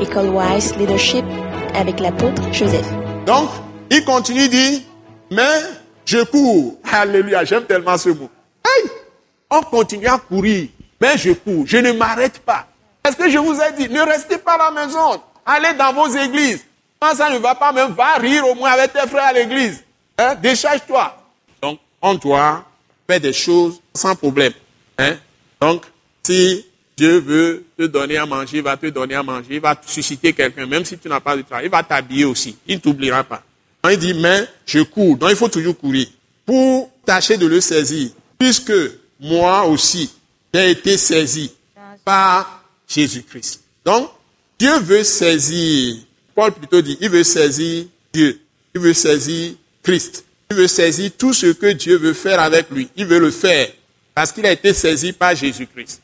École Wise Leadership avec l'apôtre Joseph. Donc, il continue, dit, mais je cours. Alléluia, j'aime tellement ce mot. On continue à courir, mais je cours, je ne m'arrête pas. Est-ce que je vous ai dit, ne restez pas à la maison, allez dans vos églises. Quand ça ne va pas, même va rire au moins avec tes frères à l'église. Hein? Décharge-toi. Donc, on doit faire des choses sans problème. Hein? Donc, si Dieu veut te donner à manger, il va te donner à manger, il va susciter quelqu'un, même si tu n'as pas de travail, il va t'habiller aussi, il ne t'oubliera pas. Donc, il dit, mais je cours, donc il faut toujours courir. Pour tâcher de le saisir, puisque moi aussi, j'ai été saisi par Jésus-Christ. Donc, Dieu veut saisir, Paul plutôt dit, il veut saisir Dieu, il veut saisir Christ, il veut saisir tout ce que Dieu veut faire avec lui, il veut le faire, parce qu'il a été saisi par Jésus-Christ.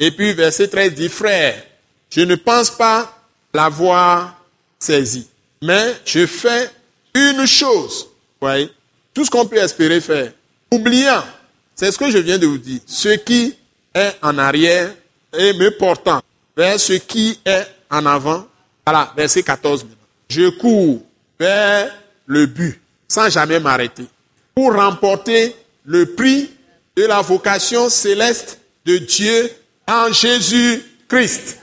Et puis verset 13 dit, frère, je ne pense pas l'avoir saisi, mais je fais une chose. Voyez, tout ce qu'on peut espérer faire. Oubliant, c'est ce que je viens de vous dire, ce qui est en arrière et me portant vers ce qui est en avant. Voilà, verset 14. Je cours vers le but sans jamais m'arrêter pour remporter le prix de la vocation céleste de Dieu en Jésus-Christ.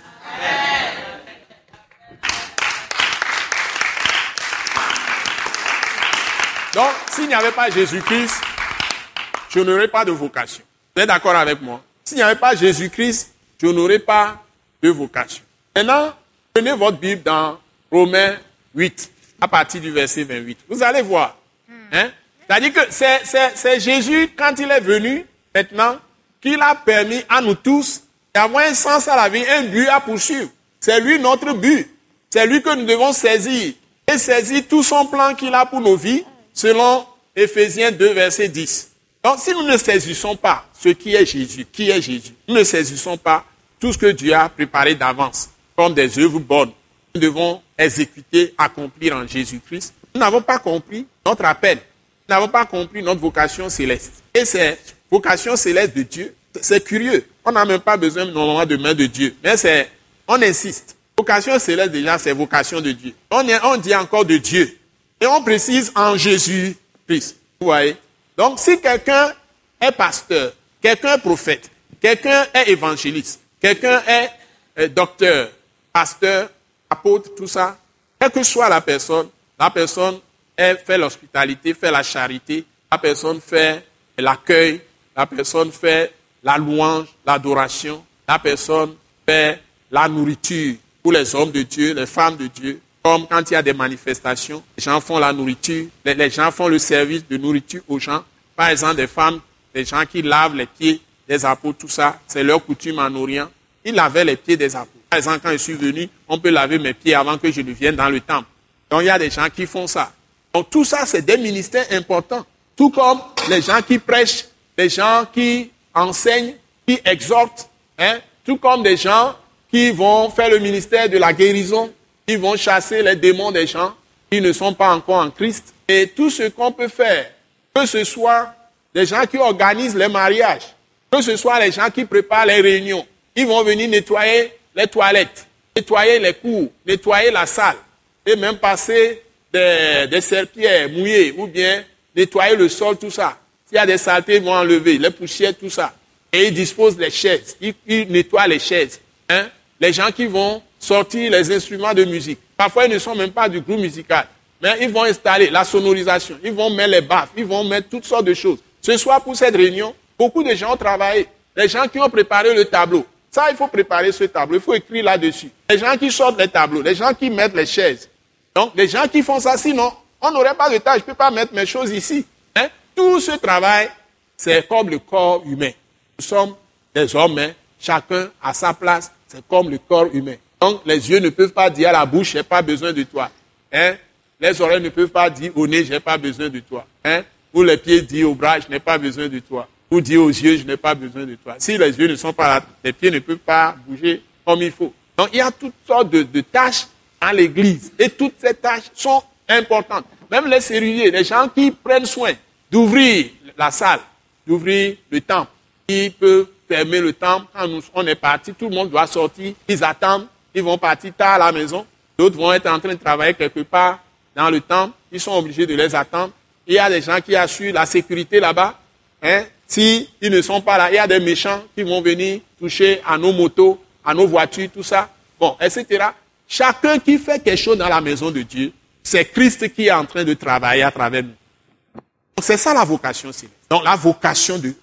Donc, s'il n'y avait pas Jésus-Christ, je n'aurais pas de vocation. Vous êtes d'accord avec moi? S'il n'y avait pas Jésus-Christ, je n'aurais pas de vocation. Maintenant, prenez votre Bible dans Romains 8, à partir du verset 28. Vous allez voir. Hein? C'est-à-dire que c'est Jésus, quand il est venu, maintenant, qu'il a permis à nous tous d'avoir un sens à la vie, un but à poursuivre. C'est lui notre but. C'est lui que nous devons saisir. Et saisir tout son plan qu'il a pour nos vies, selon Ephésiens 2, verset 10. Donc, si nous ne saisissons pas ce qui est Jésus, qui est Jésus, nous ne saisissons pas tout ce que Dieu a préparé d'avance, comme des œuvres bonnes, nous devons exécuter, accomplir en Jésus-Christ. Nous n'avons pas compris notre appel. Nous n'avons pas compris notre vocation céleste. Et cette vocation céleste de Dieu, c'est curieux. On n'a même pas besoin normalement de main de Dieu. Mais c'est, on insiste. Vocation céleste déjà, c'est vocation de Dieu. On, dit encore de Dieu. Et on précise en Jésus-Christ. Vous voyez? Donc, si quelqu'un est pasteur, quelqu'un est prophète, quelqu'un est évangéliste, quelqu'un est docteur, pasteur, apôtre, tout ça, quelle que soit la personne, la personne fait l'hospitalité, fait la charité, la personne fait l'accueil, la personne fait la louange, l'adoration, la personne fait la nourriture pour les hommes de Dieu, les femmes de Dieu, comme quand il y a des manifestations, les gens font la nourriture, les, gens font le service de nourriture aux gens. Par exemple, des femmes, des gens qui lavent les pieds des apôtres, tout ça, c'est leur coutume en Orient. Ils lavaient les pieds des apôtres. Par exemple, quand je suis venu, on peut laver mes pieds avant que je ne vienne dans le temple. Donc il y a des gens qui font ça. Donc tout ça, c'est des ministères importants. Tout comme les gens qui prêchent, les gens qui enseignent, qui exhortent, hein, tout comme des gens qui vont faire le ministère de la guérison, ils vont chasser les démons des gens qui ne sont pas encore en Christ. Et tout ce qu'on peut faire, que ce soit les gens qui organisent les mariages, que ce soit les gens qui préparent les réunions, ils vont venir nettoyer les toilettes, nettoyer les cours, nettoyer la salle, et même passer des, des serpillères mouillées, ou bien nettoyer le sol, tout ça. S'il y a des saletés, ils vont enlever, les poussières, tout ça. Et ils disposent les chaises, ils, nettoient les chaises. Hein? Les gens qui vont sortir les instruments de musique. Parfois, ils ne sont même pas du groupe musical. Mais ils vont installer la sonorisation, ils vont mettre les baffes, ils vont mettre toutes sortes de choses. Ce soir, pour cette réunion, beaucoup de gens ont travaillé. Les gens qui ont préparé le tableau. Ça, il faut préparer ce tableau, il faut écrire là-dessus. Les gens qui sortent les tableaux, les gens qui mettent les chaises. Donc, les gens qui font ça, sinon, on n'aurait pas de tâche. Je ne peux pas mettre mes choses ici. Tout ce travail, c'est comme le corps humain. Nous sommes des hommes, hein? chacun à sa place, c'est comme le corps humain. Donc, les yeux ne peuvent pas dire à la bouche, j'ai pas besoin de toi. Hein? Les oreilles ne peuvent pas dire au nez, j'ai pas besoin de toi. Hein? Ou les pieds disent au bras, je n'ai pas besoin de toi. Ou dire aux yeux, je n'ai pas besoin de toi. Si les yeux ne sont pas là, les pieds ne peuvent pas bouger comme il faut. Donc, il y a toutes sortes de, de tâches à l'église. Et toutes ces tâches sont importantes. Même les serruriers, les gens qui prennent soin d'ouvrir la salle, d'ouvrir le temple, qui peuvent fermer le temple quand nous, on est parti, tout le monde doit sortir, ils attendent ils vont partir tard à la maison, d'autres vont être en train de travailler quelque part dans le temple, ils sont obligés de les attendre. Il y a des gens qui assurent la sécurité là-bas. Hein. S'ils ne sont pas là, il y a des méchants qui vont venir toucher à nos motos, à nos voitures, tout ça. Bon, etc. Chacun qui fait quelque chose dans la maison de Dieu, c'est Christ qui est en train de travailler à travers nous. C'est ça la vocation céleste. Donc la vocation de,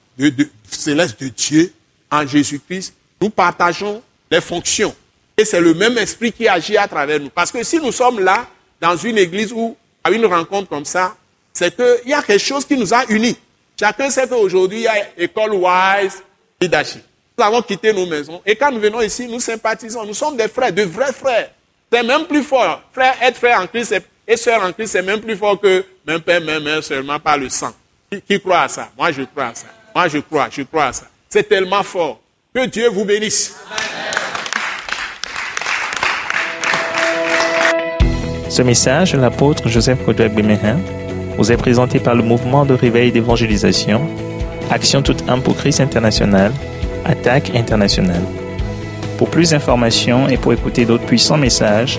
céleste de Dieu en Jésus-Christ, nous partageons les fonctions. Et c'est le même esprit qui agit à travers nous. Parce que si nous sommes là, dans une église ou à une rencontre comme ça, c'est qu'il y a quelque chose qui nous a unis. Chacun sait qu'aujourd'hui, il y a école wise leadership. Nous avons quitté nos maisons. Et quand nous venons ici, nous sympathisons. Nous sommes des frères, de vrais frères. C'est même plus fort. Frère, être frère en Christ et sœur en Christ, c'est même plus fort que même père, même mère seulement par le sang. Qui, croit à ça? Moi, je crois à ça. Moi, je crois, je crois à ça. C'est tellement fort. Que Dieu vous bénisse. Ce message, l'apôtre Joseph Kodouak Bemehin, vous est présenté par le mouvement de réveil d'évangélisation, Action toute âme pour Christ international, Attaque internationale. Pour plus d'informations et pour écouter d'autres puissants messages,